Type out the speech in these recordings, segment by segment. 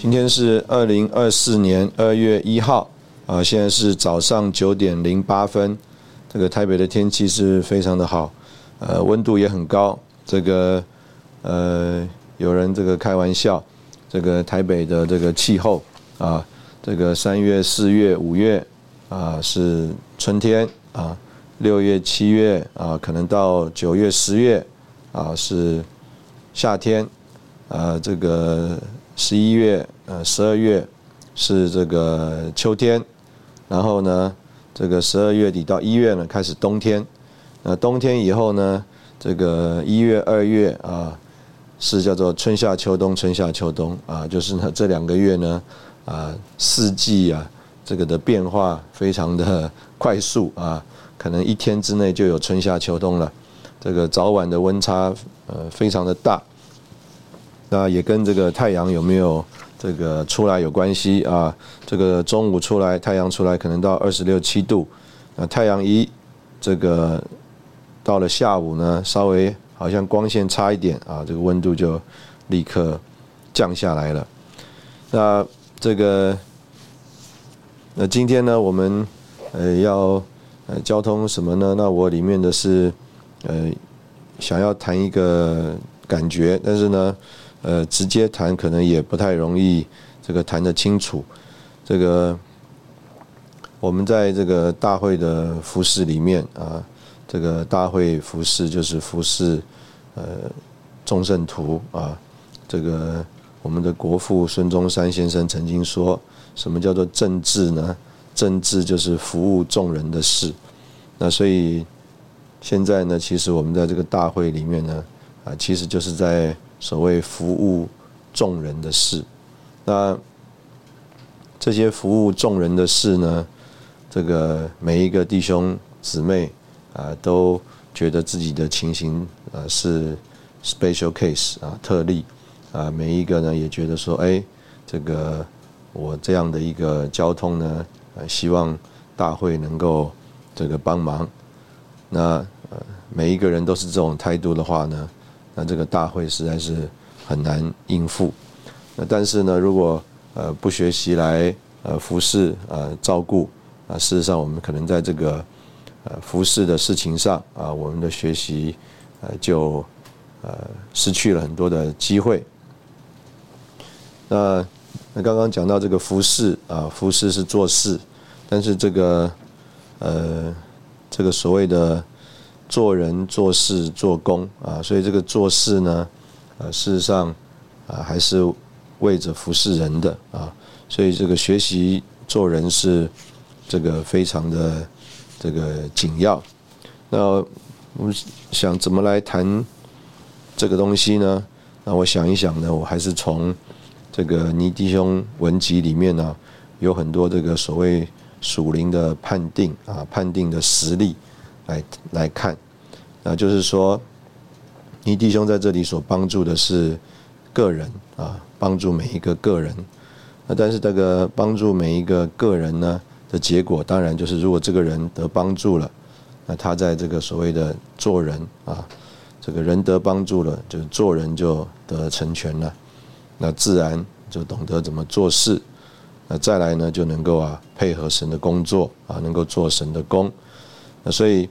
今天是二零二四年二月一号啊，现在是早上九点零八分。这个台北的天气是非常的好，呃，温度也很高。这个呃，有人这个开玩笑，这个台北的这个气候啊，这个三月、四月、五月啊是春天啊，六月、七月啊，可能到九月、十月啊是夏天，啊，这个。十一月，呃，十二月是这个秋天，然后呢，这个十二月底到一月呢开始冬天，那冬天以后呢，这个一月、二月啊是叫做春夏秋冬，春夏秋冬啊，就是呢这两个月呢啊四季啊这个的变化非常的快速啊，可能一天之内就有春夏秋冬了，这个早晚的温差呃非常的大。那也跟这个太阳有没有这个出来有关系啊？这个中午出来，太阳出来可能到二十六七度，那太阳一这个到了下午呢，稍微好像光线差一点啊，这个温度就立刻降下来了。那这个那今天呢，我们呃要呃交通什么呢？那我里面的是呃想要谈一个感觉，但是呢。呃，直接谈可能也不太容易，这个谈得清楚。这个我们在这个大会的服饰里面啊，这个大会服饰就是服饰呃众圣徒啊。这个我们的国父孙中山先生曾经说，什么叫做政治呢？政治就是服务众人的事。那所以现在呢，其实我们在这个大会里面呢，啊，其实就是在。所谓服务众人的事，那这些服务众人的事呢？这个每一个弟兄姊妹啊，都觉得自己的情形呃是 special case 啊特例啊，每一个呢也觉得说，哎，这个我这样的一个交通呢，呃，希望大会能够这个帮忙。那呃，每一个人都是这种态度的话呢？那这个大会实在是很难应付。那但是呢，如果呃不学习来呃服侍呃照顾啊，事实上我们可能在这个呃服侍的事情上啊，我们的学习呃就呃失去了很多的机会。那那刚刚讲到这个服侍啊，服侍是做事，但是这个呃这个所谓的。做人做事做工啊，所以这个做事呢，呃，事实上啊，还是为着服侍人的啊，所以这个学习做人是这个非常的这个紧要。那我们想怎么来谈这个东西呢？那我想一想呢，我还是从这个尼弟兄文集里面呢，有很多这个所谓属灵的判定啊，判定的实例。来来看，啊，就是说，你弟兄在这里所帮助的是个人啊，帮助每一个个人。那但是这个帮助每一个个人呢的结果，当然就是如果这个人得帮助了，那他在这个所谓的做人啊，这个人得帮助了，就是做人就得成全了，那自然就懂得怎么做事。那再来呢，就能够啊配合神的工作啊，能够做神的工。那所以。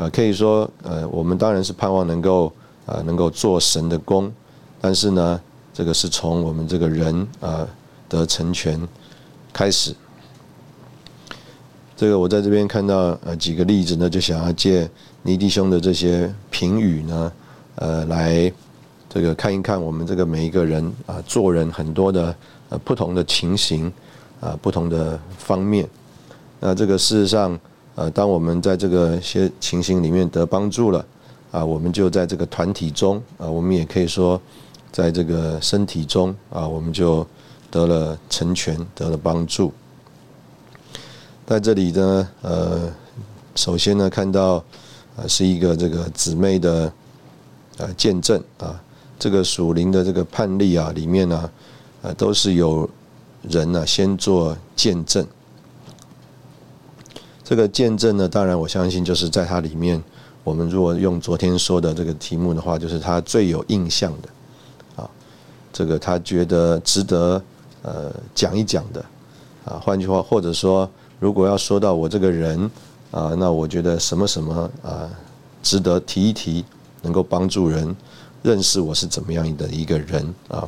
啊，可以说，呃，我们当然是盼望能够，啊，能够做神的工，但是呢，这个是从我们这个人啊的成全开始。这个我在这边看到呃几个例子呢，就想要借尼弟兄的这些评语呢，呃，来这个看一看我们这个每一个人啊做人很多的呃不同的情形啊不同的方面。那这个事实上呃，当我们在这个些情形里面得帮助了啊，我们就在这个团体中啊，我们也可以说在这个身体中啊，我们就得了成全，得了帮助。在这里呢，呃，首先呢，看到啊，是一个这个姊妹的呃见证啊，这个属灵的这个判例啊，里面呢，呃，都是有人呢先做见证。这个见证呢，当然我相信就是在它里面，我们如果用昨天说的这个题目的话，就是他最有印象的啊，这个他觉得值得呃讲一讲的啊，换句话或者说。如果要说到我这个人啊，那我觉得什么什么啊，值得提一提，能够帮助人认识我是怎么样的一个人啊。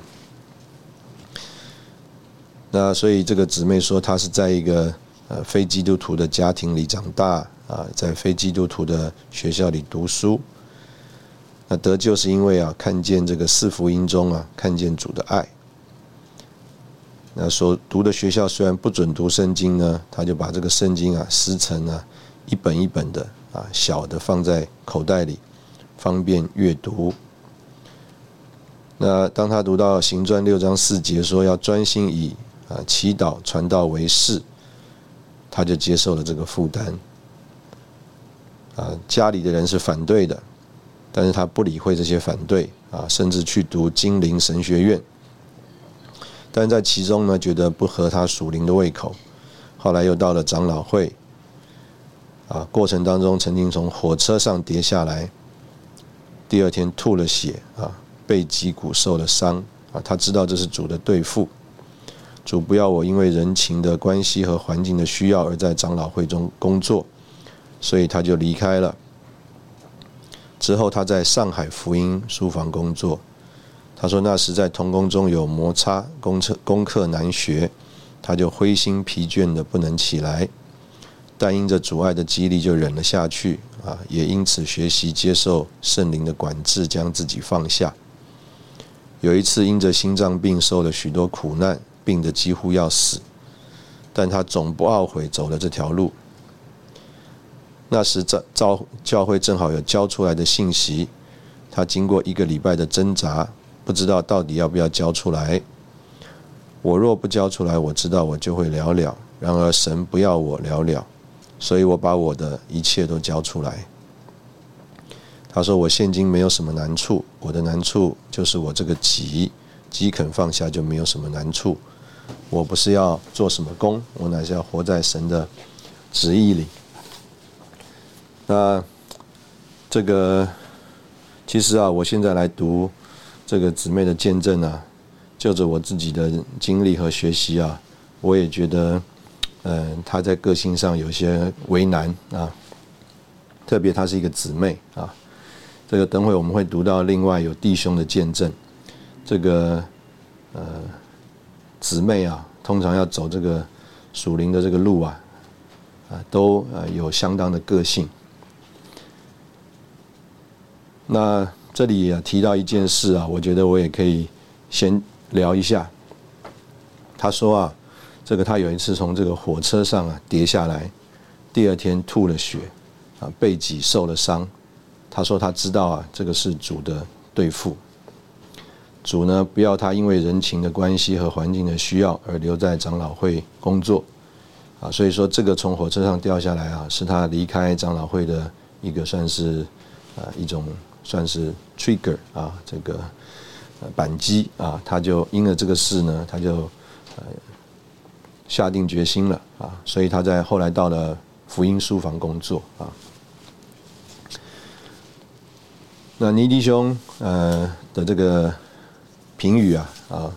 那所以这个姊妹说，她是在一个呃非基督徒的家庭里长大啊，在非基督徒的学校里读书。那得救是因为啊，看见这个四福音中啊，看见主的爱。那所读的学校虽然不准读圣经呢，他就把这个圣经啊撕成啊一本一本的啊小的放在口袋里，方便阅读。那当他读到行传六章四节说要专心以啊祈祷传道为事，他就接受了这个负担。啊，家里的人是反对的，但是他不理会这些反对啊，甚至去读金陵神学院。但在其中呢，觉得不合他属灵的胃口，后来又到了长老会，啊，过程当中曾经从火车上跌下来，第二天吐了血，啊，背脊骨受了伤，啊，他知道这是主的对付，主不要我因为人情的关系和环境的需要而在长老会中工作，所以他就离开了。之后他在上海福音书房工作。他说：“那时在童工中有摩擦，功课功课难学，他就灰心疲倦的不能起来。但因着阻碍的激励，就忍了下去。啊，也因此学习接受圣灵的管制，将自己放下。有一次因着心脏病受了许多苦难，病得几乎要死，但他总不懊悔走了这条路。那时教教教会正好有交出来的信息，他经过一个礼拜的挣扎。”不知道到底要不要交出来。我若不交出来，我知道我就会了了。然而神不要我了了，所以我把我的一切都交出来。他说：“我现今没有什么难处，我的难处就是我这个急，己肯放下就没有什么难处。我不是要做什么工，我乃是要活在神的旨意里。”那这个其实啊，我现在来读。这个姊妹的见证啊，就着我自己的经历和学习啊，我也觉得，嗯，她在个性上有些为难啊。特别她是一个姊妹啊，这个等会我们会读到另外有弟兄的见证。这个呃，姊妹啊，通常要走这个属灵的这个路啊，啊，都呃有相当的个性。那。这里也提到一件事啊，我觉得我也可以先聊一下。他说啊，这个他有一次从这个火车上啊跌下来，第二天吐了血，啊背脊受了伤。他说他知道啊，这个是主的对付。主呢不要他因为人情的关系和环境的需要而留在长老会工作，啊，所以说这个从火车上掉下来啊，是他离开长老会的一个算是啊一种。算是 trigger 啊，这个扳机啊，他就因了这个事呢，他就呃下定决心了啊，所以他在后来到了福音书房工作啊。那尼迪兄呃的这个评语啊啊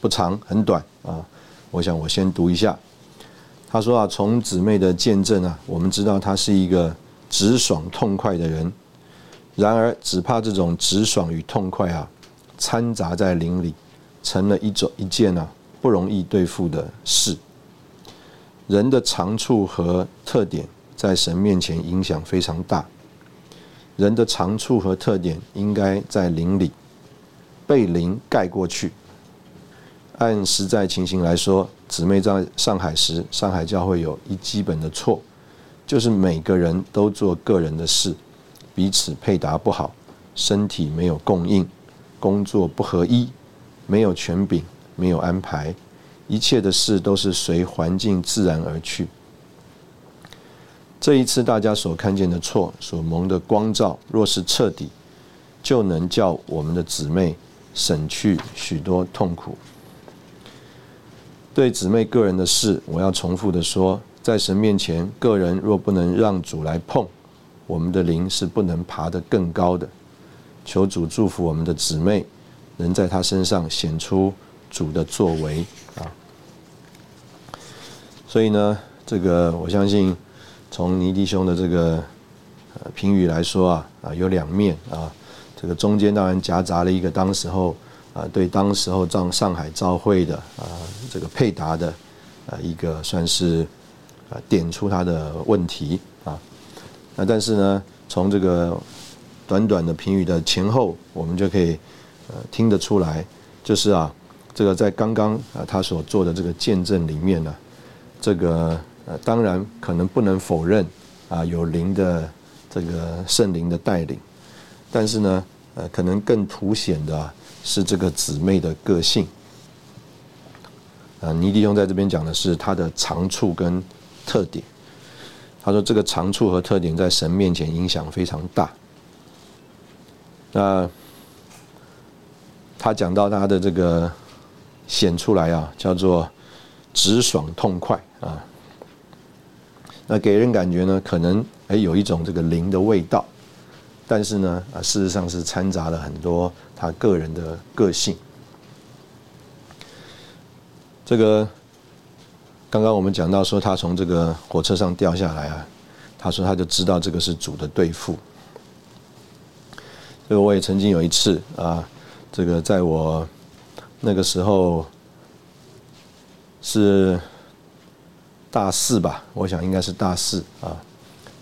不长很短啊，我想我先读一下。他说啊，从姊妹的见证啊，我们知道他是一个直爽痛快的人。然而，只怕这种直爽与痛快啊，掺杂在灵里，成了一种一件啊不容易对付的事。人的长处和特点在神面前影响非常大。人的长处和特点应该在灵里被灵盖过去。按实在情形来说，姊妹在上海时，上海教会有一基本的错，就是每个人都做个人的事，彼此配搭不好，身体没有供应，工作不合一，没有权柄，没有安排，一切的事都是随环境自然而去。这一次大家所看见的错，所蒙的光照，若是彻底，就能叫我们的姊妹省去许多痛苦。对姊妹个人的事，我要重复的说，在神面前，个人若不能让主来碰，我们的灵是不能爬得更高的。求主祝福我们的姊妹，能在他身上显出主的作为啊。所以呢，这个我相信，从尼弟兄的这个评语来说啊，啊有两面啊，这个中间当然夹杂了一个当时候。啊，对当时候上上海召会的啊，这个配搭的啊，一个算是啊点出他的问题啊。那但是呢，从这个短短的评语的前后，我们就可以呃听得出来，就是啊，这个在刚刚啊他所做的这个见证里面呢，这个呃当然可能不能否认啊有灵的这个圣灵的带领，但是呢呃可能更凸显的。是这个姊妹的个性啊，尼迪兄在这边讲的是他的长处跟特点。他说这个长处和特点在神面前影响非常大。那他讲到他的这个显出来啊，叫做直爽痛快啊。那给人感觉呢，可能哎有一种这个灵的味道。但是呢，啊，事实上是掺杂了很多他个人的个性。这个刚刚我们讲到说，他从这个火车上掉下来啊，他说他就知道这个是主的对付。这个我也曾经有一次啊，这个在我那个时候是大四吧，我想应该是大四啊，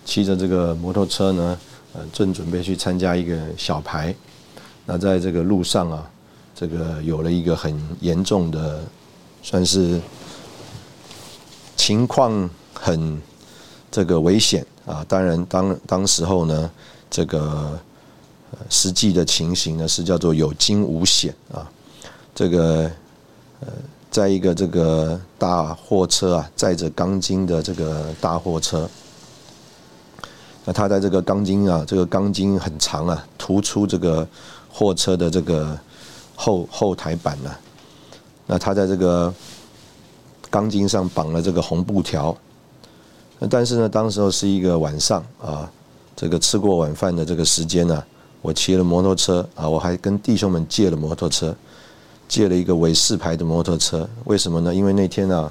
骑着这个摩托车呢。呃，正准备去参加一个小牌，那在这个路上啊，这个有了一个很严重的，算是情况很这个危险啊。当然，当当时候呢，这个实际的情形呢是叫做有惊无险啊。这个呃，在一个这个大货车啊，载着钢筋的这个大货车。那他在这个钢筋啊，这个钢筋很长啊，突出这个货车的这个后后台板呢。那他在这个钢筋上绑了这个红布条。那但是呢，当时候是一个晚上啊，这个吃过晚饭的这个时间呢，我骑了摩托车啊，我还跟弟兄们借了摩托车，借了一个尾四牌的摩托车。为什么呢？因为那天呢，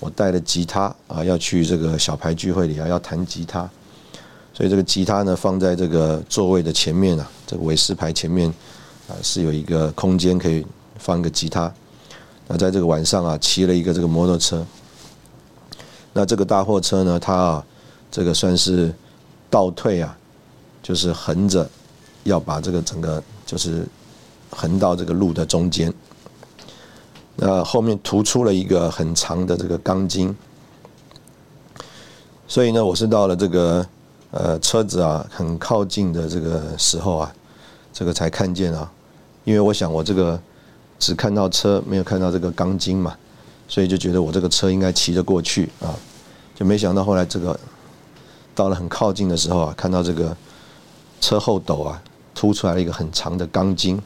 我带了吉他啊，要去这个小牌聚会里啊，要弹吉他。所以这个吉他呢，放在这个座位的前面啊，这个尾式牌前面啊，是有一个空间可以放一个吉他。那在这个晚上啊，骑了一个这个摩托车。那这个大货车呢，它啊，这个算是倒退啊，就是横着要把这个整个就是横到这个路的中间。那后面突出了一个很长的这个钢筋。所以呢，我是到了这个。呃，车子啊，很靠近的这个时候啊，这个才看见啊，因为我想我这个只看到车，没有看到这个钢筋嘛，所以就觉得我这个车应该骑得过去啊，就没想到后来这个到了很靠近的时候啊，看到这个车后斗啊，凸出来了一个很长的钢筋，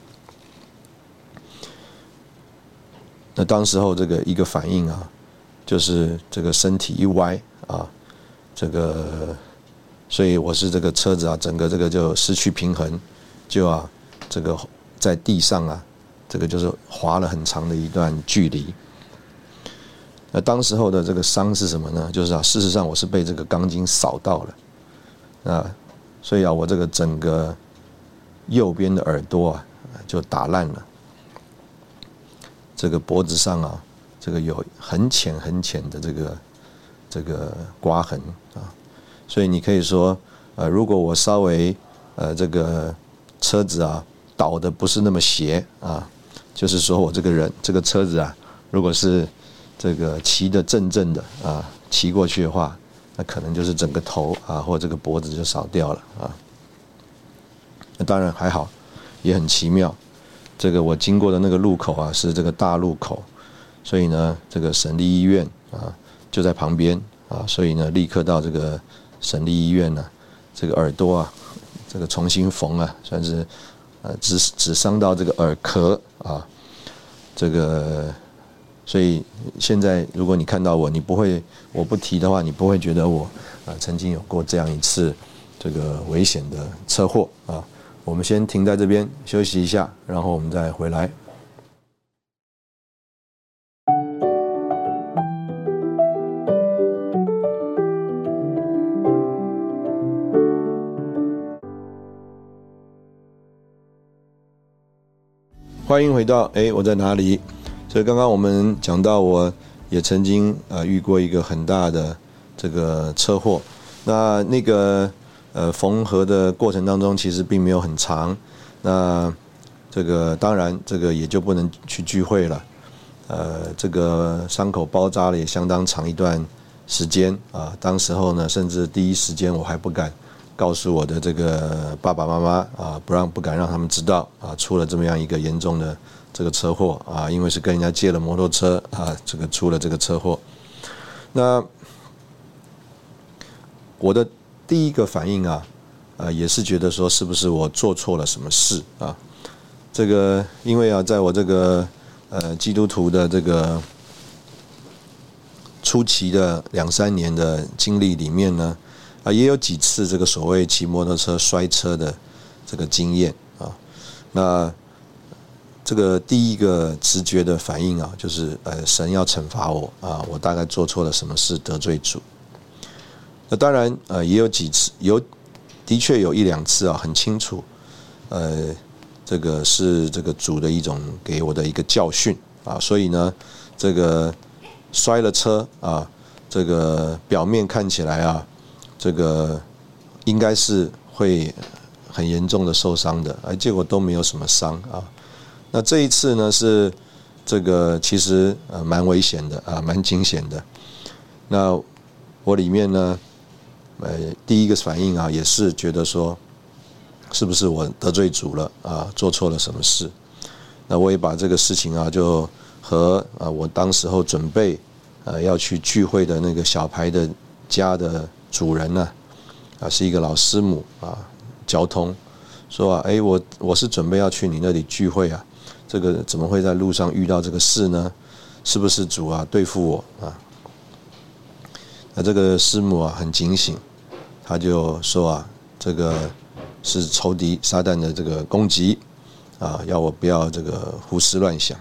那当时候这个一个反应啊，就是这个身体一歪啊，这个。所以我是这个车子啊，整个这个就失去平衡，就啊，这个在地上啊，这个就是滑了很长的一段距离。那当时候的这个伤是什么呢？就是啊，事实上我是被这个钢筋扫到了，啊，所以啊，我这个整个右边的耳朵啊就打烂了，这个脖子上啊，这个有很浅很浅的这个这个刮痕，所以你可以说，呃，如果我稍微呃这个车子啊倒的不是那么斜啊，就是说我这个人这个车子啊，如果是这个骑的正正的啊，骑过去的话，那可能就是整个头啊或这个脖子就少掉了啊。那当然还好，也很奇妙。这个我经过的那个路口啊，是这个大路口，所以呢，这个省立医院啊就在旁边啊，所以呢，立刻到这个省立医院呢，这个耳朵啊，这个重新缝啊，算是呃只只伤到这个耳壳啊，这个，所以现在如果你看到我，你不会我不提的话，你不会觉得我啊曾经有过这样一次这个危险的车祸啊。我们先停在这边休息一下，然后我们再回来。欢迎回到哎，我在哪里？所以刚刚我们讲到，我也曾经啊遇过一个很大的这个车祸，那那个。呃，缝合的过程当中其实并没有很长，那这个当然这个也就不能去聚会了。呃，这个伤口包扎了也相当长一段时间啊。当时候呢，甚至第一时间我还不敢告诉我的这个爸爸妈妈啊，不让不敢让他们知道啊，出了这么样一个严重的这个车祸啊，因为是跟人家借了摩托车啊，这个出了这个车祸。那我的。第一个反应啊，呃，也是觉得说是不是我做错了什么事啊？这个因为啊，在我这个呃基督徒的这个初期的两三年的经历里面呢，啊，也有几次这个所谓骑摩托车摔车的这个经验啊。那这个第一个直觉的反应啊，就是呃，神要惩罚我啊，我大概做错了什么事得罪主。那当然，呃，也有几次，有的确有一两次啊，很清楚，呃，这个是这个主的一种给我的一个教训啊，所以呢，这个摔了车啊，这个表面看起来啊，这个应该是会很严重的受伤的，而结果都没有什么伤啊。那这一次呢，是这个其实呃蛮危险的啊，蛮惊险的。那我里面呢？呃，第一个反应啊，也是觉得说，是不是我得罪主了啊？做错了什么事？那我也把这个事情啊，就和啊，我当时候准备呃要去聚会的那个小牌的家的主人呢，啊，是一个老师母啊，交通说啊，哎，我我是准备要去你那里聚会啊，这个怎么会在路上遇到这个事呢？是不是主啊对付我啊？那这个师母啊很警醒。他就说啊，这个是仇敌撒旦的这个攻击啊，要我不要这个胡思乱想。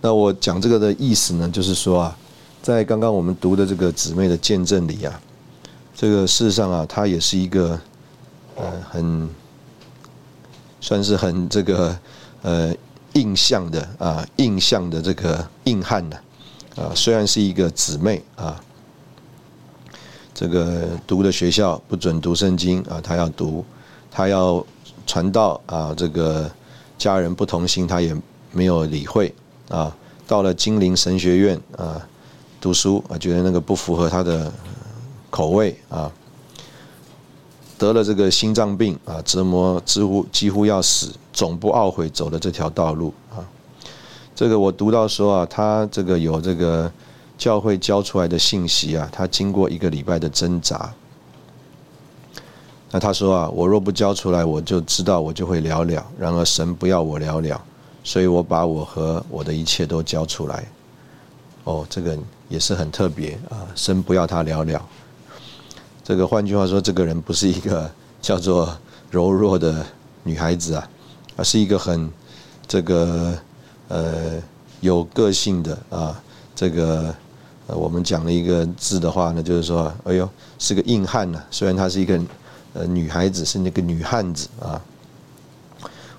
那我讲这个的意思呢，就是说啊，在刚刚我们读的这个姊妹的见证里啊，这个事实上啊，她也是一个呃很算是很这个呃印象的啊印象的这个硬汉的啊，虽然是一个姊妹啊。这个读的学校不准读圣经啊，他要读，他要传道啊。这个家人不同心，他也没有理会啊。到了金陵神学院啊读书啊，觉得那个不符合他的口味啊。得了这个心脏病啊，折磨几乎几乎要死，总不懊悔走了这条道路啊。这个我读到说啊，他这个有这个。教会教出来的信息啊，他经过一个礼拜的挣扎。那他说啊，我若不交出来，我就知道我就会了了。然而神不要我了了，所以我把我和我的一切都交出来。哦，这个也是很特别啊，生不要他了了。这个换句话说，这个人不是一个叫做柔弱的女孩子啊，而是一个很这个呃有个性的啊，这个。呃，我们讲了一个字的话呢，就是说，哎呦，是个硬汉呢。虽然她是一个呃女孩子，是那个女汉子啊。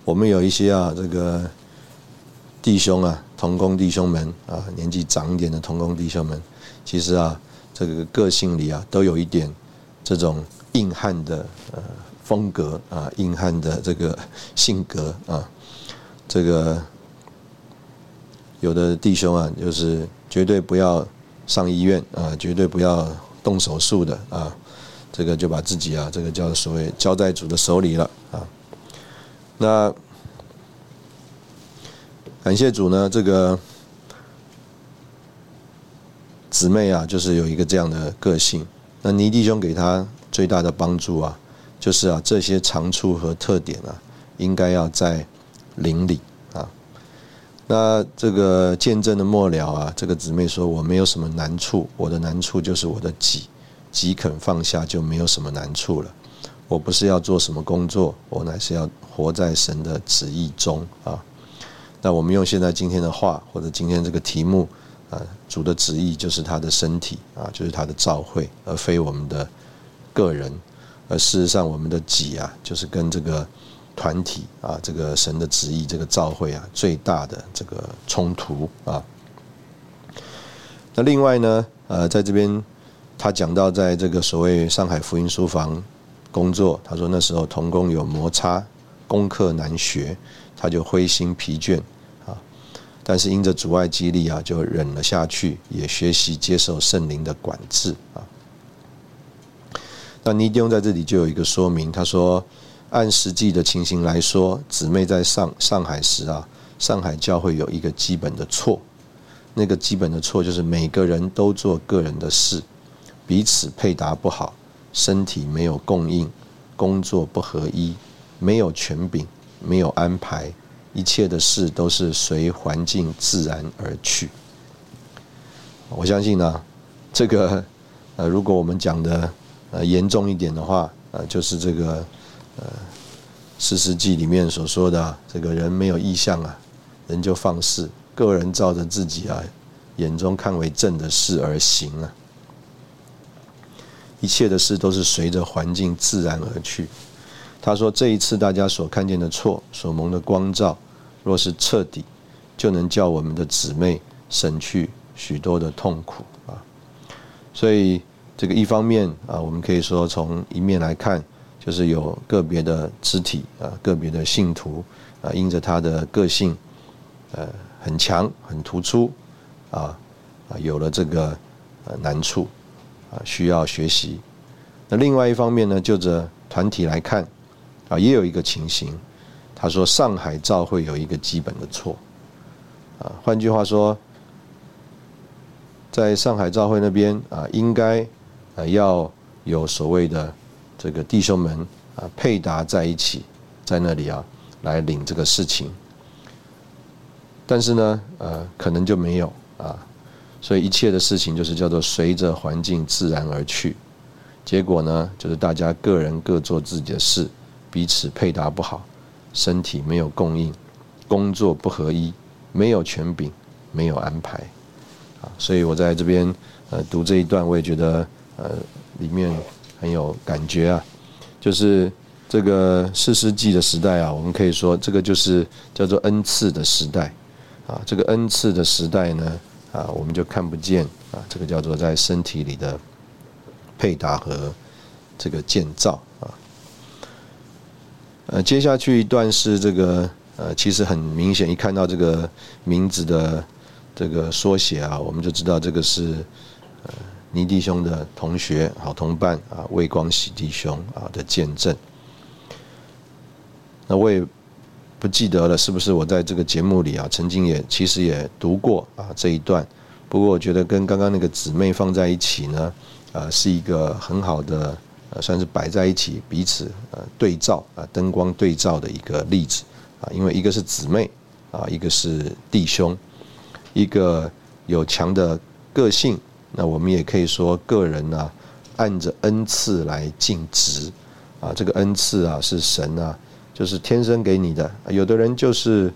我们有一些啊，这个弟兄啊，同工弟兄们啊，年纪长一点的同工弟兄们，其实啊，这个个性里啊，都有一点这种硬汉的呃风格啊，硬汉的这个性格啊，这个有的弟兄啊，就是绝对不要上医院啊，绝对不要动手术的啊，这个就把自己啊，这个叫所谓交在主的手里了啊，那。感谢主呢，这个姊妹啊，就是有一个这样的个性。那尼弟兄给他最大的帮助啊，就是啊这些长处和特点啊，应该要在邻里啊。那这个见证的末了啊，这个姊妹说：“我没有什么难处，我的难处就是我的己，己肯放下就没有什么难处了。我不是要做什么工作，我乃是要活在神的旨意中啊。”那我们用现在今天的话，或者今天这个题目，啊，主的旨意就是他的身体啊，就是他的召会，而非我们的个人。而事实上，我们的己啊，就是跟这个团体啊，这个神的旨意，这个召会啊，最大的这个冲突啊。那另外呢，呃，在这边他讲到，在这个所谓上海福音书房工作，他说那时候童工有摩擦，功课难学。他就灰心疲倦啊，但是因着阻碍激励啊，就忍了下去，也学习接受圣灵的管制啊。那尼迪翁在这里就有一个说明，他说，按实际的情形来说，姊妹在上上海时啊，上海教会有一个基本的错，那个基本的错就是每个人都做个人的事，彼此配搭不好，身体没有供应，工作不合一，没有权柄。没有安排，一切的事都是随环境自然而去。我相信呢，这个呃，如果我们讲的呃严重一点的话，呃，就是这个呃四世纪里面所说的，这个人没有意向啊，人就放肆，个人照着自己啊眼中看为正的事而行啊，一切的事都是随着环境自然而去。他说：“这一次大家所看见的错，所蒙的光照，若是彻底，就能叫我们的姊妹省去许多的痛苦啊。所以这个一方面啊，我们可以说从一面来看，就是有个别的肢体啊，个别的信徒啊，因着他的个性呃很强很突出啊啊，有了这个呃难处啊，需要学习。那另外一方面呢，就着团体来看。”啊，也有一个情形，他说上海照会有一个基本的错，啊，换句话说，在上海照会那边啊，应该啊要有所谓的这个弟兄们啊配搭在一起，在那里啊来领这个事情，但是呢，呃，可能就没有啊，所以一切的事情就是叫做随着环境自然而去，结果呢，就是大家个人各做自己的事。彼此配搭不好，身体没有供应，工作不合一，没有权柄，没有安排，啊，所以我在这边呃读这一段，我也觉得呃里面很有感觉啊，就是这个四世纪的时代啊，我们可以说这个就是叫做恩赐的时代，啊，这个恩赐的时代呢，啊，我们就看不见啊，这个叫做在身体里的配搭和这个建造啊。呃，接下去一段是这个呃，其实很明显，一看到这个名字的这个缩写啊，我们就知道这个是呃倪弟兄的同学、好同伴啊，魏光喜弟兄啊的见证。那我也不记得了，是不是我在这个节目里啊，曾经也其实也读过啊这一段。不过我觉得跟刚刚那个姊妹放在一起呢，啊，是一个很好的。呃，算是摆在一起，彼此呃对照啊，灯光对照的一个例子啊，因为一个是姊妹啊，一个是弟兄，一个有强的个性，那我们也可以说个人呢，按着恩赐来尽职啊，这个恩赐啊是神啊，就是天生给你的，有的人就是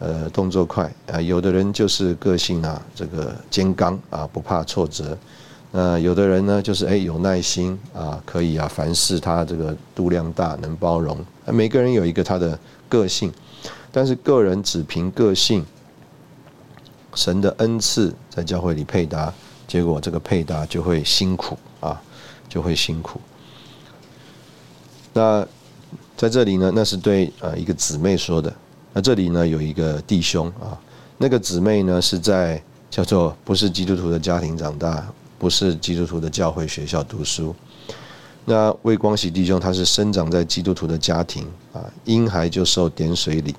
呃动作快啊，有的人就是个性啊，这个坚刚啊，不怕挫折。呃，有的人呢，就是哎有耐心啊，可以啊，凡事他这个度量大，能包容。每个人有一个他的个性，但是个人只凭个性神的恩赐在教会里配搭，结果这个配搭就会辛苦啊，就会辛苦。那在这里呢，那是对呃一个姊妹说的。那这里呢有一个弟兄啊，那个姊妹呢是在叫做不是基督徒的家庭长大，不是基督徒的教会学校读书。那魏光喜弟兄他是生长在基督徒的家庭啊，婴孩就受点水礼，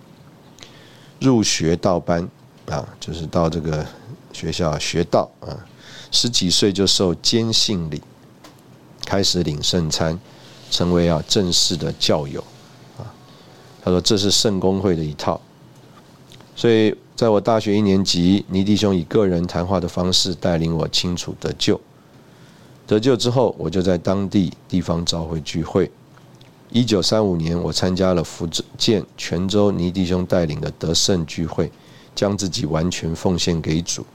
入学道班啊，就是到这个学校学道啊，十几岁就受坚信礼，开始领圣餐，成为啊正式的教友啊。他说这是圣公会的一套，所以在我大学一年级，倪弟兄以个人谈话的方式带领我清楚得救。得救之后，我就在当地地方召会聚会。一九三五年，我参加了福建泉州倪弟兄带领的得胜聚会，将自己完全奉献给主。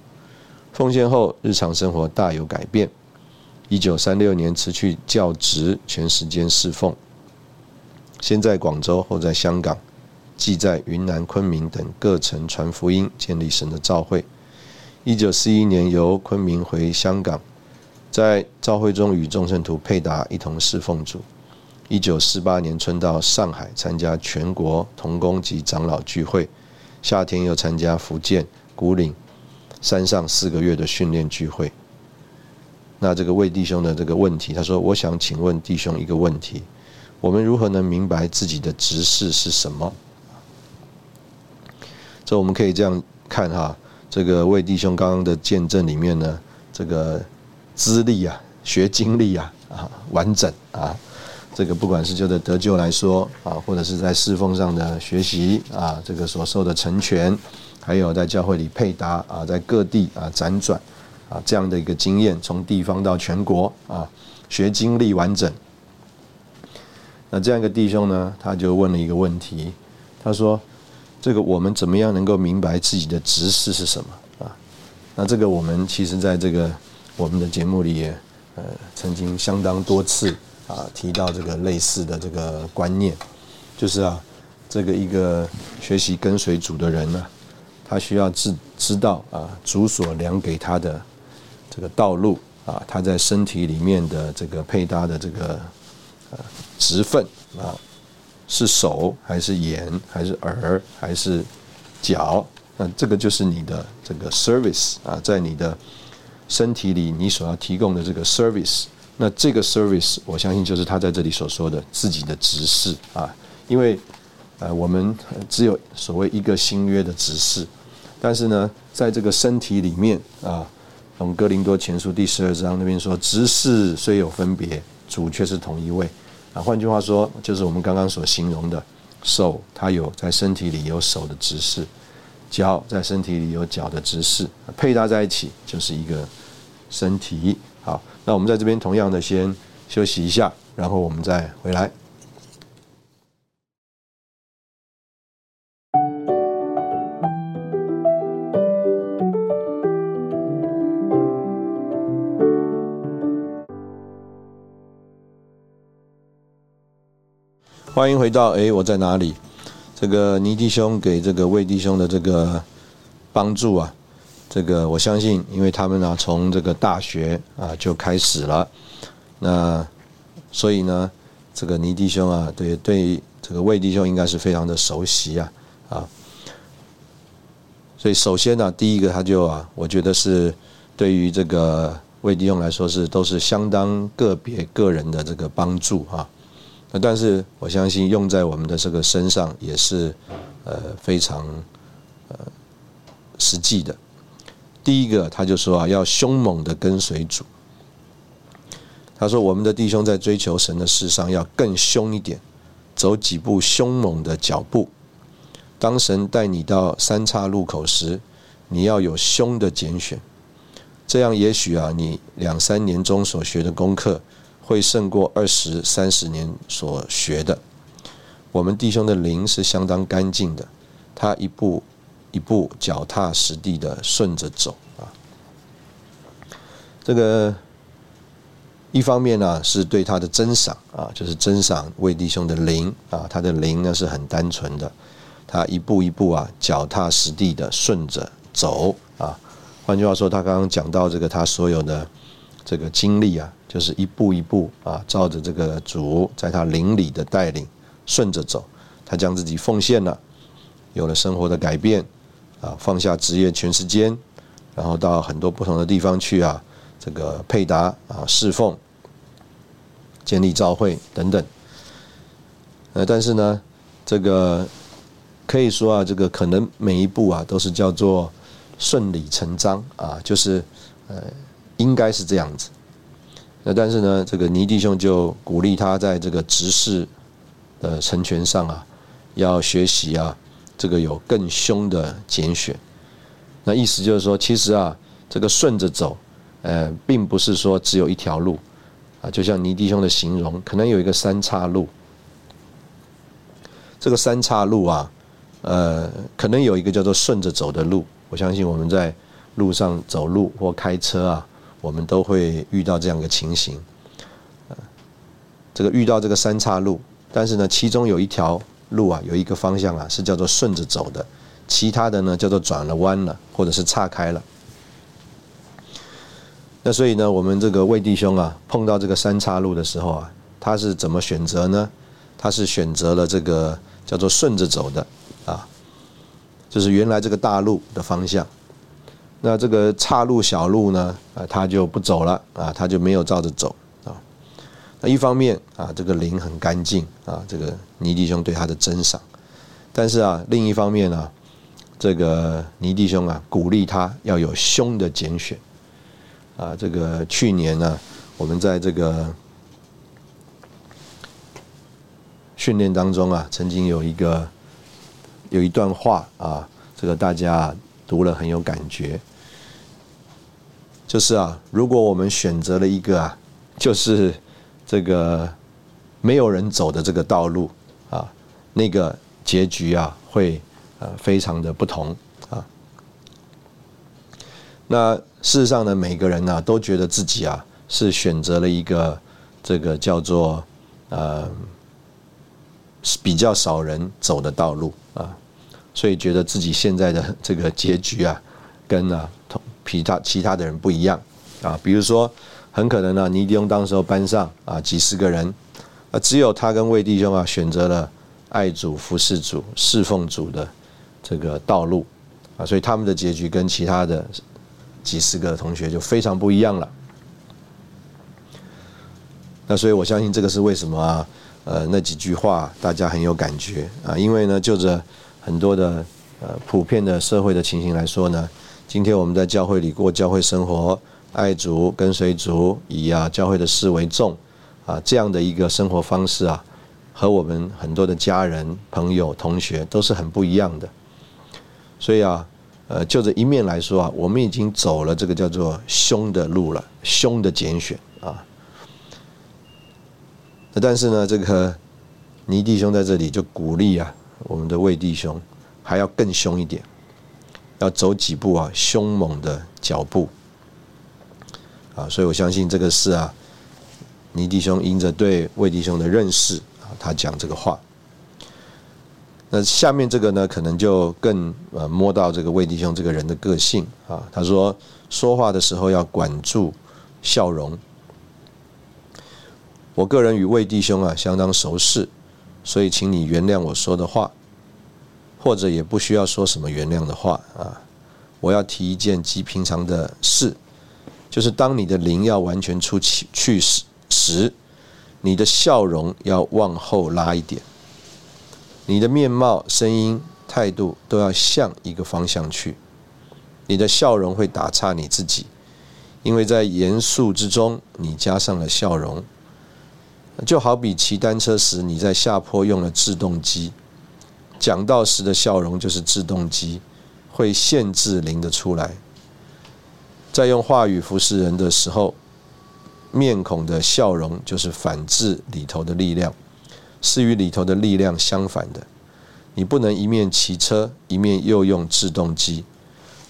奉献后，日常生活大有改变。一九三六年辞去教职，全时间侍奉。先在广州，后在香港，既在云南昆明等各城传福音，建立神的召会。一九四一年由昆明回香港。在召会中与众圣徒配搭，一同侍奉主。一九四八年春到上海参加全国童工及长老聚会，夏天又参加福建古岭山上四个月的训练聚会。那这个魏弟兄的这个问题，他说：“我想请问弟兄一个问题：我们如何能明白自己的职事是什么？”这我们可以这样看哈，这个魏弟兄刚刚的见证里面呢，这个。资历啊，学经历啊，啊，完整啊，这个不管是就在得救来说啊，或者是在侍奉上的学习啊，这个所受的成全，还有在教会里配搭啊，在各地啊辗转啊这样的一个经验，从地方到全国啊，学经历完整。那这样一个弟兄呢，他就问了一个问题，他说：“这个我们怎么样能够明白自己的职事是什么啊？”那这个我们其实在这个。我们的节目里也呃曾经相当多次啊提到这个类似的这个观念，就是啊这个一个学习跟随主的人呢，他需要知知道啊主所量给他的这个道路啊他在身体里面的这个配搭的这个呃职分啊是手还是眼还是耳还是脚，那这个就是你的这个 service 啊在你的。身体里你所要提供的这个 service，那这个 service 我相信就是他在这里所说的自己的执事啊，因为呃我们只有所谓一个新约的执事，但是呢，在这个身体里面啊，从哥林多前书第十二章那边说，执事虽有分别，主却是同一位啊。换句话说，就是我们刚刚所形容的手，它有在身体里有手的姿势，脚在身体里有脚的姿势，配搭在一起就是一个。身体好，那我们在这边同样的先休息一下，然后我们再回来。欢迎回到哎，我在哪里？这个倪弟兄给这个魏弟兄的这个帮助啊。这个我相信，因为他们呢从这个大学啊就开始了，那所以呢，这个倪弟兄啊，对对这个魏弟兄应该是非常的熟悉啊啊，所以首先呢，第一个他就啊，我觉得是对于这个魏弟兄来说是都是相当个别个人的这个帮助啊，那但是我相信用在我们的这个身上也是呃非常呃实际的。第一个，他就说啊，要凶猛的跟随主。他说，我们的弟兄在追求神的事上要更凶一点，走几步凶猛的脚步。当神带你到三岔路口时，你要有凶的拣选。这样，也许啊，你两三年中所学的功课，会胜过二十三十年所学的。我们弟兄的灵是相当干净的，他一步。一步脚踏实地的顺着走啊，这个一方面呢是对他的真赏啊，就是真赏魏弟兄的灵啊，他的灵呢是很单纯的，他一步一步啊脚踏实地的顺着走啊。换句话说，他刚刚讲到这个他所有的这个经历啊，就是一步一步啊，照着这个主在他灵里的带领顺着走，他将自己奉献了，有了生活的改变啊，放下职业全时间，然后到很多不同的地方去啊，这个配搭啊侍奉、建立教会等等。呃，但是呢，这个可以说啊，这个可能每一步啊都是叫做。顺理成章啊，就是呃，应该是这样子。那但是呢，这个尼弟兄就鼓励他在这个执事的成全上啊，要学习啊，这个有更凶的拣选。那意思就是说，其实啊，这个顺着走，呃，并不是说只有一条路啊。就像尼弟兄的形容，可能有一个三岔路。这个三岔路啊，呃，可能有一个叫做顺着走的路。我相信我们在路上走路或开车啊，我们都会遇到这样的情形。这个遇到这个三岔路，但是呢，其中有一条路啊，有一个方向啊，是叫做顺着走的，其他的呢叫做转了弯了，或者是岔开了。那所以呢，我们这个魏弟兄啊，碰到这个三岔路的时候啊，他是怎么选择呢？他是选择了这个叫做顺着走的啊。就是原来这个大路的方向，那这个岔路小路呢，啊，他就不走了啊，他就没有照着走啊。那一方面啊，这个灵很干净啊，这个尼弟兄对他的珍赏，但是啊，另一方面呢，这个尼弟兄啊，鼓励他要有凶的拣选啊。这个去年呢，我们在这个训练当中啊，曾经有一个。有一段话啊，这个大家读了很有感觉，就是啊，如果我们选择了一个啊，就是这个没有人走的这个道路啊，那个结局啊会呃非常的不同啊。那事实上呢，每个人呢都觉得自己啊是选择了一个这个叫做呃比较少人走的道路啊。所以觉得自己现在的这个结局啊，跟啊其他其他的人不一样啊。比如说，很可能呢，尼迪翁当时候班上啊几十个人，啊只有他跟魏弟兄啊选择了爱主、服侍主、侍奉主的这个道路啊，所以他们的结局跟其他的几十个同学就非常不一样了。那所以我相信这个是为什么啊？呃，那几句话大家很有感觉啊，因为呢，就着。很多的呃普遍的社会的情形来说呢，今天我们在教会里过教会生活，爱主跟随主，以啊教会的事为重啊这样的一个生活方式啊，和我们很多的家人、朋友、同学都是很不一样的。所以啊，呃就这一面来说啊，我们已经走了这个叫做凶的路了，凶的拣选啊。那但是呢，这个倪弟兄在这里就鼓励啊。我们的魏弟兄还要更凶一点，要走几步啊，凶猛的脚步啊，所以我相信这个是啊，倪弟兄因着对魏弟兄的认识啊，他讲这个话。那下面这个呢，可能就更呃摸到这个魏弟兄这个人的个性啊。他说说话的时候要管住笑容。我个人与魏弟兄啊相当熟识。所以，请你原谅我说的话，或者也不需要说什么原谅的话啊。我要提一件极平常的事，就是当你的灵要完全出去去时，你的笑容要往后拉一点，你的面貌、声音、态度都要向一个方向去。你的笑容会打岔你自己，因为在严肃之中，你加上了笑容。就好比骑单车时，你在下坡用了制动机；讲道时的笑容就是制动机，会限制灵的出来。在用话语服侍人的时候，面孔的笑容就是反制里头的力量，是与里头的力量相反的。你不能一面骑车，一面又用制动机，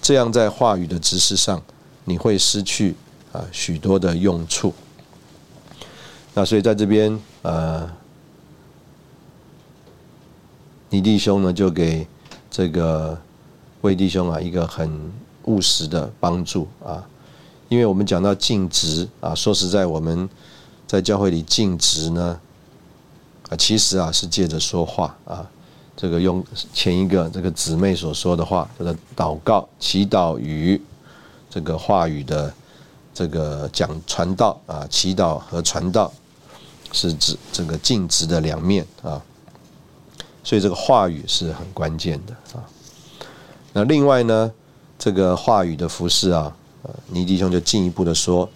这样在话语的指示上，你会失去啊许多的用处。那所以在这边，呃，倪弟兄呢就给这个魏弟兄啊一个很务实的帮助啊。因为我们讲到尽职啊，说实在，我们在教会里尽职呢，啊，其实啊是借着说话啊，这个用前一个这个姊妹所说的话，这个祷告、祈祷与这个话语的这个讲传道啊，祈祷和传道是指这个尽职的两面啊，所以这个话语是很关键的啊。那另外呢，这个话语的服饰啊。尼迪兄就进一步的说，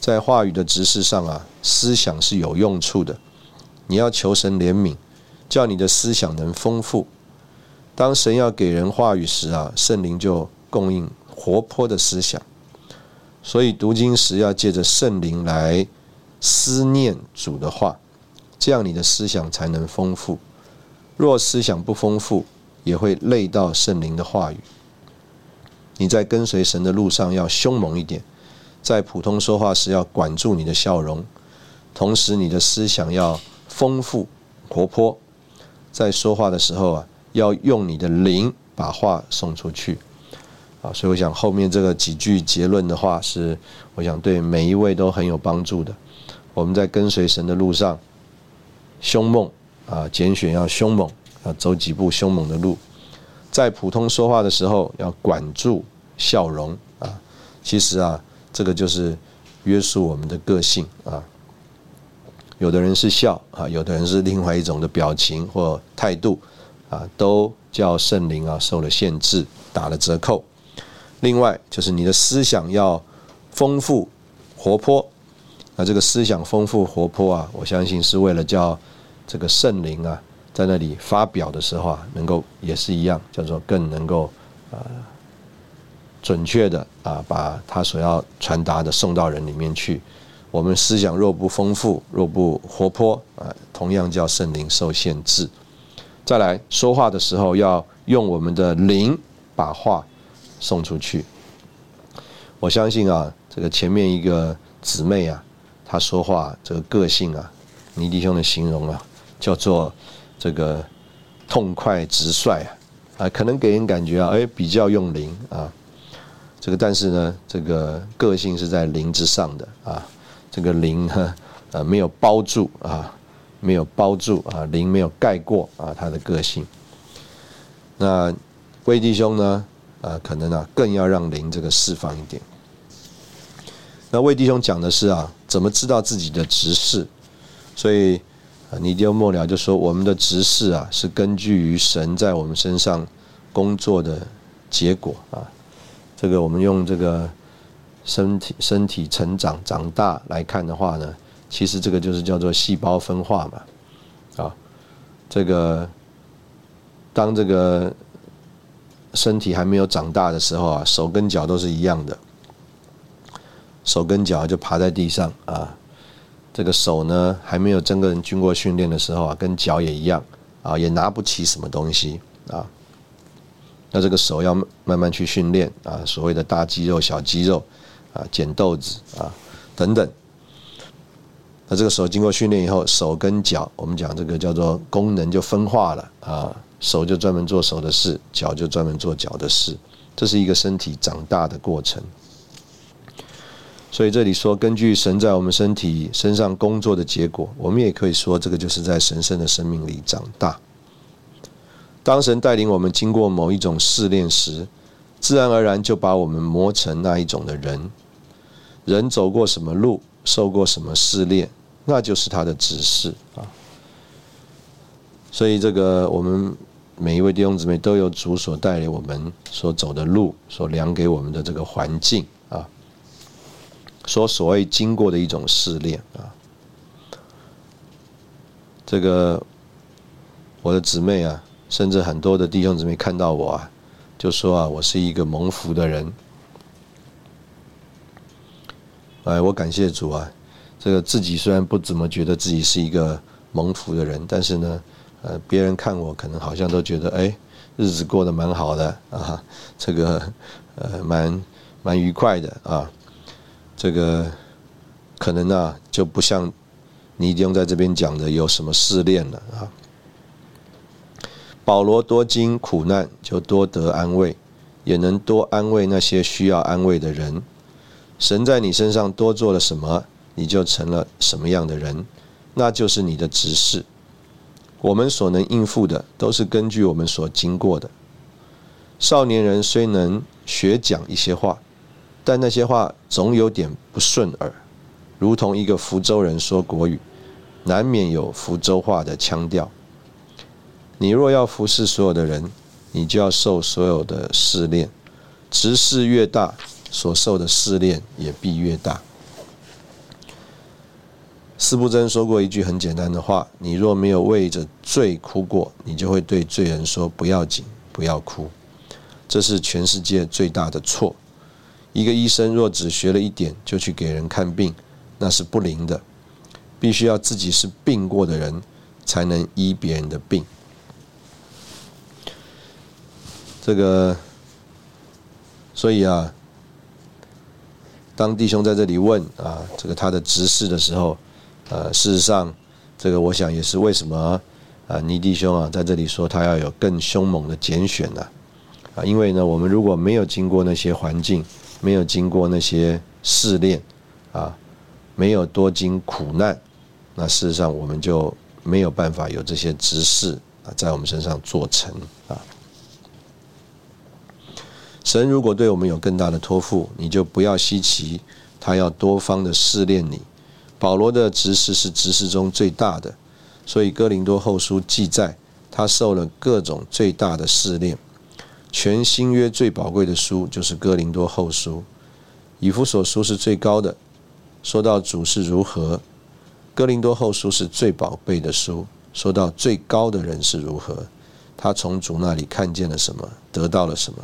在话语的执事上啊，思想是有用处的。你要求神怜悯，叫你的思想能丰富。当神要给人话语时啊，圣灵就供应活泼的思想。所以读经时要借着圣灵来思念主的话，这样你的思想才能丰富。若思想不丰富，也会累到圣灵的话语。你在跟随神的路上要凶猛一点，在普通说话时要管住你的笑容，同时你的思想要丰富活泼，在说话的时候啊，要用你的灵把话送出去啊。所以我想后面这个几句结论的话是，我想对每一位都很有帮助的。我们在跟随神的路上，凶猛啊，拣选要凶猛要，走几步凶猛的路，在普通说话的时候要管住。笑容啊，其实啊，这个就是约束我们的个性啊。有的人是笑啊，有的人是另外一种的表情或态度啊，都叫圣灵啊受了限制，打了折扣。另外就是你的思想要丰富活泼，那这个思想丰富活泼啊，我相信是为了叫这个圣灵啊在那里发表的时候啊，能够也是一样，叫做更能够啊。准确的啊，把他所要传达的送到人里面去。我们思想若不丰富，若不活泼啊，同样叫圣灵受限制。再来说话的时候，要用我们的灵把话送出去。我相信啊，这个前面一个姊妹啊，她说话这个个性啊，尼弟兄的形容啊，叫做这个痛快直率啊，啊，可能给人感觉啊，哎，比较用灵啊。这个但是呢，这个个性是在灵之上的啊，这个灵呢，呃，没有包住啊，没有包住啊，灵没有盖过啊，他的个性。那魏弟兄呢，啊，可能啊，更要让灵这个释放一点。那魏弟兄讲的是啊，怎么知道自己的执事？所以，尼丢末了就说，我们的执事啊，是根据于神在我们身上工作的结果啊。这个我们用这个身体身体成长长大来看的话呢，其实这个就是叫做细胞分化嘛，啊，这个当这个身体还没有长大的时候啊，手跟脚都是一样的，手跟脚就趴在地上啊，这个手呢还没有真正经过训练的时候啊，跟脚也一样啊，也拿不起什么东西啊。那这个手要慢慢去训练啊，所谓的大肌肉、小肌肉啊，捡豆子啊等等。那这个手经过训练以后，手跟脚，我们讲这个叫做功能就分化了啊，手就专门做手的事，脚就专门做脚的事，这是一个身体长大的过程。所以这里说，根据神在我们身体身上工作的结果，我们也可以说，这个就是在神圣的生命里长大。当神带领我们经过某一种试炼时，自然而然就把我们磨成那一种的人。人走过什么路，受过什么试炼，那就是他的指示啊。所以，这个我们每一位弟兄姊妹都有主所带领我们所走的路，所量给我们的这个环境，说所谓经过的一种试炼啊。这个我的姊妹啊。甚至很多的弟兄姊妹看到我啊，就说啊，我是一个蒙福的人。哎，我感谢主啊，这个自己虽然不怎么觉得自己是一个蒙福的人，但是呢，呃，别人看我可能好像都觉得，哎，日子过得蛮好的啊，这个呃，蛮蛮愉快的啊，这个可能啊，就不像你弟兄在这边讲的有什么试炼了啊。保罗多经苦难，就多得安慰，也能多安慰那些需要安慰的人。神在你身上多做了什么，你就成了什么样的人，那就是你的执事。我们所能应付的，都是根据我们所经过的。少年人虽能学讲一些话，但那些话总有点不顺耳，如同一个福州人说国语，难免有福州话的腔调。你若要服侍所有的人，你就要受所有的试炼。执事越大，所受的试炼也必越大。司布真说过一句很简单的话：你若没有为着罪哭过，你就会对罪人说不要紧，不要哭。这是全世界最大的错。一个医生若只学了一点就去给人看病，那是不灵的。必须要自己是病过的人，才能医别人的病。这个，所以啊，当弟兄在这里问啊，这个他的执事的时候，呃，事实上，这个我想也是为什么啊，尼弟兄啊在这里说他要有更凶猛的拣选呢？啊，因为呢，我们如果没有经过那些环境，没有经过那些试炼，啊，没有多经苦难，那事实上我们就没有办法有这些知识啊，在我们身上做成啊。神如果对我们有更大的托付，你就不要稀奇，他要多方的试炼你。保罗的执事是执事中最大的，所以哥林多后书记载，他受了各种最大的试炼。全新约最宝贵的书就是《哥林多后书》，以弗所书是最高的。说到主是如何，《哥林多后书》是最宝贝的书。说到最高的人是如何，他从主那里看见了什么，得到了什么。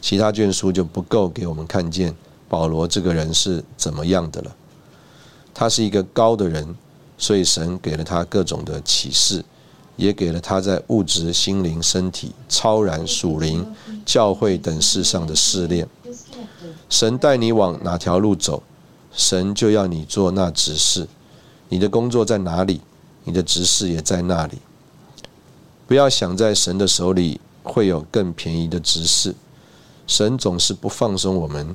其他卷书就不够给我们看见保罗这个人是怎么样的了。他是一个高的人，所以神给了他各种的启示。也给了他在物质、心灵、身体、超然、属灵、教会等事上的试炼。神带你往哪条路走，神就要你做那指示。你的工作在哪里，你的执事也在那里。不要想在神的手里会有更便宜的执事。神总是不放松我们，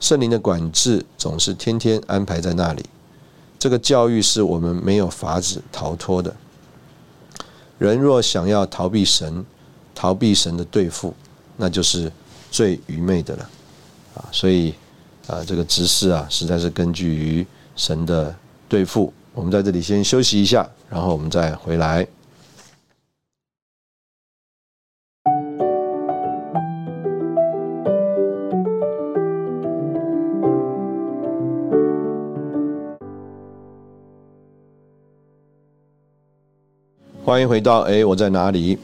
圣灵的管制总是天天安排在那里。这个教育是我们没有法子逃脱的。人若想要逃避神，逃避神的对付，那就是最愚昧的了，啊！所以啊，这个执事啊，实在是根据于神的对付。我们在这里先休息一下，然后我们再回来。欢迎回到哎，我在哪里？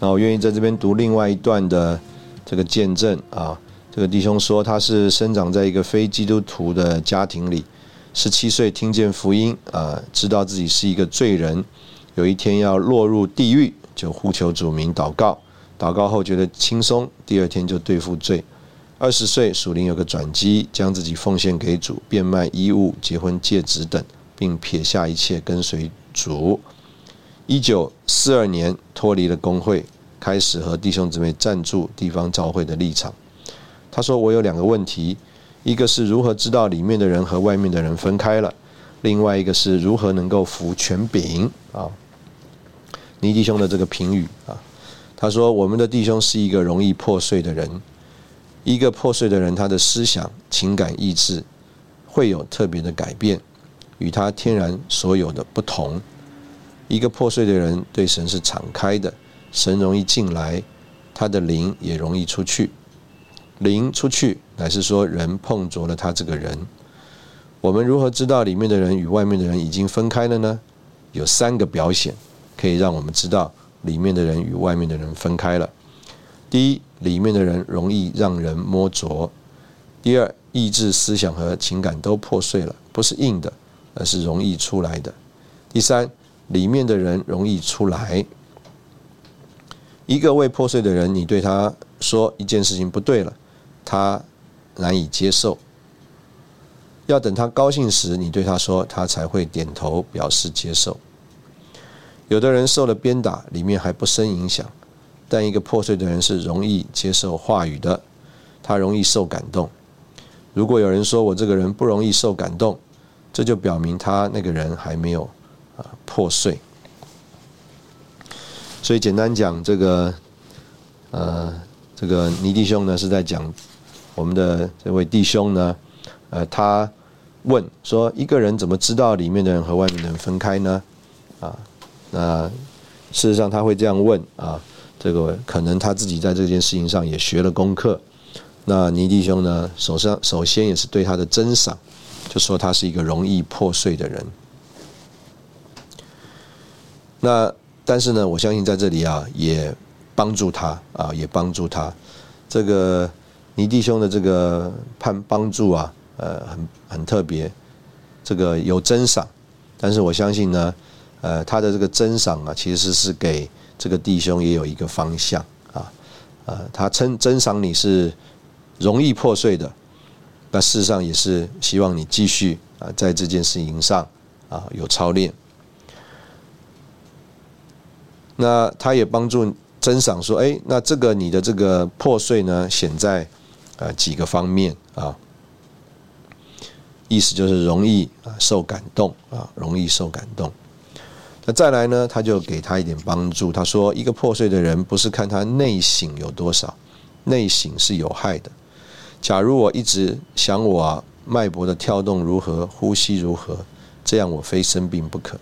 那我愿意在这边读另外一段的这个见证啊。这个弟兄说，他是生长在一个非基督徒的家庭里，十七岁听见福音啊，知道自己是一个罪人，有一天要落入地狱，就呼求主名祷告，祷告后觉得轻松，第二天就对付罪。二十岁属灵有个转机，将自己奉献给主，变卖衣物、结婚戒指等，并撇下一切跟随主。一九四二年脱离了工会，开始和弟兄姊妹赞助地方教会的立场。他说：“我有两个问题，一个是如何知道里面的人和外面的人分开了，另外一个是如何能够服权柄。”啊，尼弟兄的这个评语啊，他说：“我们的弟兄是一个容易破碎的人，一个破碎的人，他的思想、情感、意志会有特别的改变，与他天然所有的不同。”一个破碎的人对神是敞开的，神容易进来，他的灵也容易出去。灵出去乃是说人碰着了他这个人。我们如何知道里面的人与外面的人已经分开了呢？有三个表现可以让我们知道里面的人与外面的人分开了。第一，里面的人容易让人摸着；第二，意志、思想和情感都破碎了，不是硬的，而是容易出来的；第三。里面的人容易出来。一个未破碎的人，你对他说一件事情不对了，他难以接受。要等他高兴时，你对他说，他才会点头表示接受。有的人受了鞭打，里面还不生影响，但一个破碎的人是容易接受话语的，他容易受感动。如果有人说我这个人不容易受感动，这就表明他那个人还没有啊破碎。所以简单讲，这个呃，这个尼弟兄呢是在讲我们的这位弟兄呢，呃，他问说，一个人怎么知道里面的人和外面的人分开呢？啊，那事实上他会这样问啊，这个可能他自己在这件事情上也学了功课。那尼弟兄呢，首先首先也是对他的珍赏，就说他是一个容易破碎的人。那。但是呢，我相信在这里啊，也帮助他啊，也帮助他。这个你弟兄的这个判帮助啊，呃，很很特别，这个有真赏。但是我相信呢，呃，他的这个真赏啊，其实是给这个弟兄也有一个方向啊，呃，他称真赏你是容易破碎的，那事实上也是希望你继续啊，在这件事情上啊有操练。那他也帮助珍赏说：“哎，那这个你的这个破碎呢，显在呃几个方面啊，意思就是容易啊受感动啊，容易受感动。那再来呢，他就给他一点帮助。他说，一个破碎的人不是看他内省有多少，内省是有害的。假如我一直想我脉搏的跳动如何，呼吸如何，这样我非生病不可。”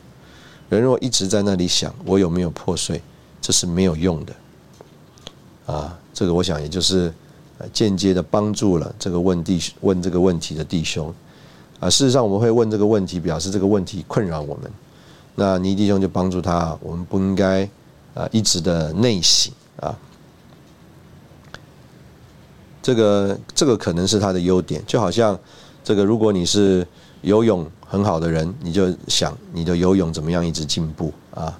人若一直在那里想我有没有破碎，这是没有用的。啊，这个我想也就是间接的帮助了这个问弟问这个问题的弟兄。啊，事实上我们会问这个问题，表示这个问题困扰我们。那尼弟兄就帮助他，我们不应该啊一直的内省啊。这个这个可能是他的优点，就好像这个如果你是游泳。很好的人，你就想你的游泳怎么样一直进步啊？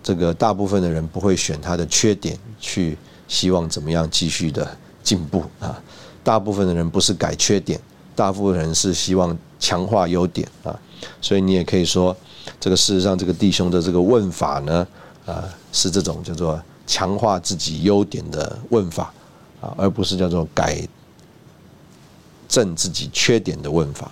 这个大部分的人不会选他的缺点去希望怎么样继续的进步啊。大部分的人不是改缺点，大部分人是希望强化优点啊。所以你也可以说，这个事实上这个弟兄的这个问法呢，啊，是这种叫做强化自己优点的问法啊，而不是叫做改正自己缺点的问法。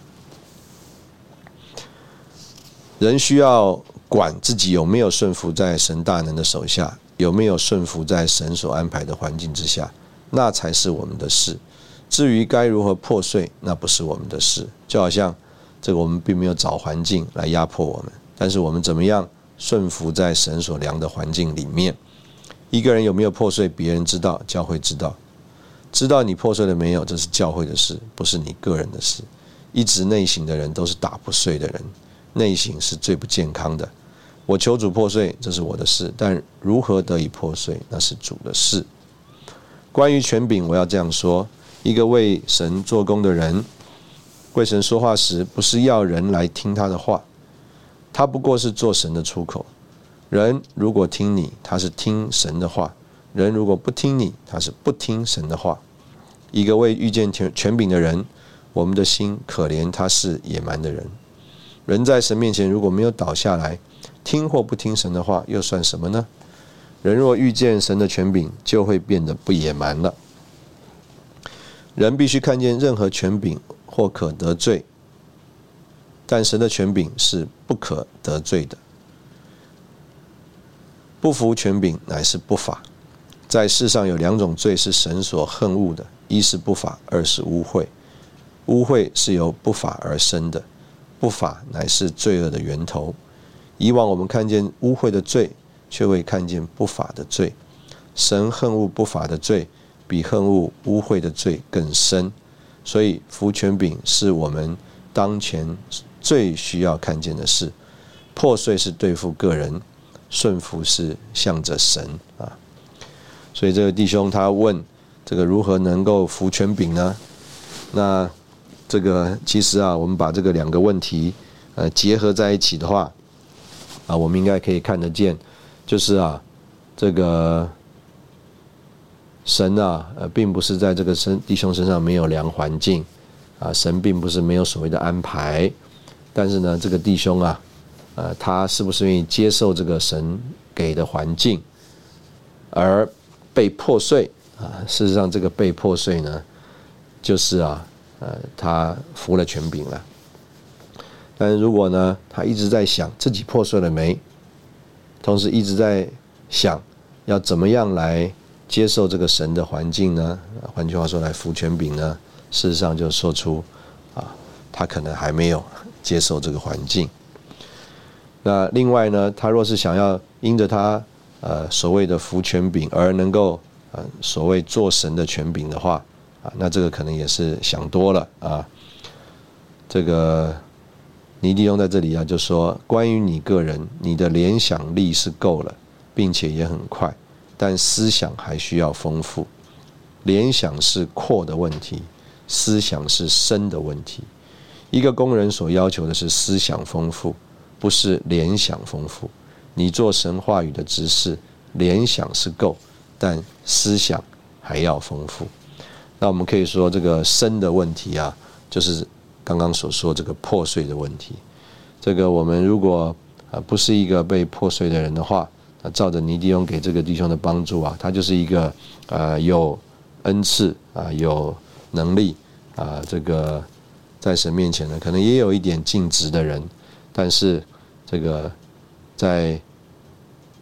人需要管自己有没有顺服在神大能的手下，有没有顺服在神所安排的环境之下，那才是我们的事。至于该如何破碎，那不是我们的事。就好像这个，我们并没有找环境来压迫我们，但是我们怎么样顺服在神所量的环境里面？一个人有没有破碎，别人知道，教会知道，知道你破碎了没有，这是教会的事，不是你个人的事。一直内省的人都是打不碎的人。内省是最不健康的。我求主破碎，这是我的事；但如何得以破碎，那是主的事。关于权柄，我要这样说：一个为神做工的人，为神说话时，不是要人来听他的话，他不过是做神的出口。人如果听你，他是听神的话；人如果不听你，他是不听神的话。一个为遇见权权柄的人，我们的心可怜他是野蛮的人。人在神面前如果没有倒下来，听或不听神的话，又算什么呢？人若遇见神的权柄，就会变得不野蛮了。人必须看见任何权柄或可得罪，但神的权柄是不可得罪的。不服权柄乃是不法。在世上有两种罪是神所恨恶的：一是不法，二是污秽。污秽是由不法而生的。不法乃是罪恶的源头。以往我们看见污秽的罪，却未看见不法的罪。神恨恶不法的罪，比恨恶污秽的罪更深。所以服权柄是我们当前最需要看见的事。破碎是对付个人，顺服是向着神啊。所以这个弟兄他问：这个如何能够服权柄呢？那？这个其实啊，我们把这个两个问题呃结合在一起的话，啊，我们应该可以看得见，就是啊，这个神啊，呃，并不是在这个身弟兄身上没有良环境啊，神并不是没有所谓的安排，但是呢，这个弟兄啊，呃，他是不是愿意接受这个神给的环境而被破碎啊。事实上，这个被破碎呢，就是啊，呃，他服了权柄了。但是如果呢，他一直在想自己破碎了没，同时一直在想要怎么样来接受这个神的环境呢？换句话说，来服权柄呢？事实上，就说出啊，他可能还没有接受这个环境。那另外呢，他若是想要因着他呃所谓的服权柄而能够呃所谓做神的权柄的话啊，那这个可能也是想多了啊，这个。尼迪翁在这里啊，就说关于你个人，你的联想力是够了，并且也很快，但思想还需要丰富。联想是扩的问题，思想是深的问题。一个工人所要求的是思想丰富，不是联想丰富。你做神话语的知识，联想是够，但思想还要丰富。那我们可以说，这个生的问题啊，就是。刚刚所说这个破碎的问题，这个我们如果啊不是一个被破碎的人的话，那照着尼迪翁给这个弟兄的帮助啊，他就是一个呃有恩赐啊有能力啊这个在神面前呢，可能也有一点尽职的人，但是这个在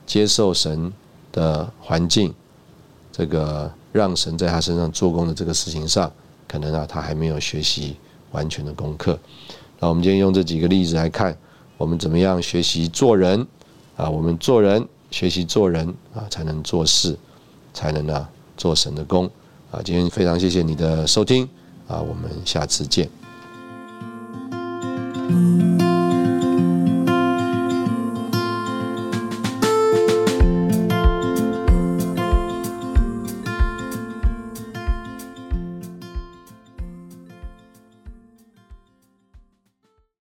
接受神的环境，这个让神在他身上做工的这个事情上，可能啊他还没有学习。完全的功课。那我们今天用这几个例子来看，我们怎么样学习做人啊？我们做人，学习做人啊，才能做事，才能呢做神的功啊。今天非常谢谢你的收听啊，我们下次见。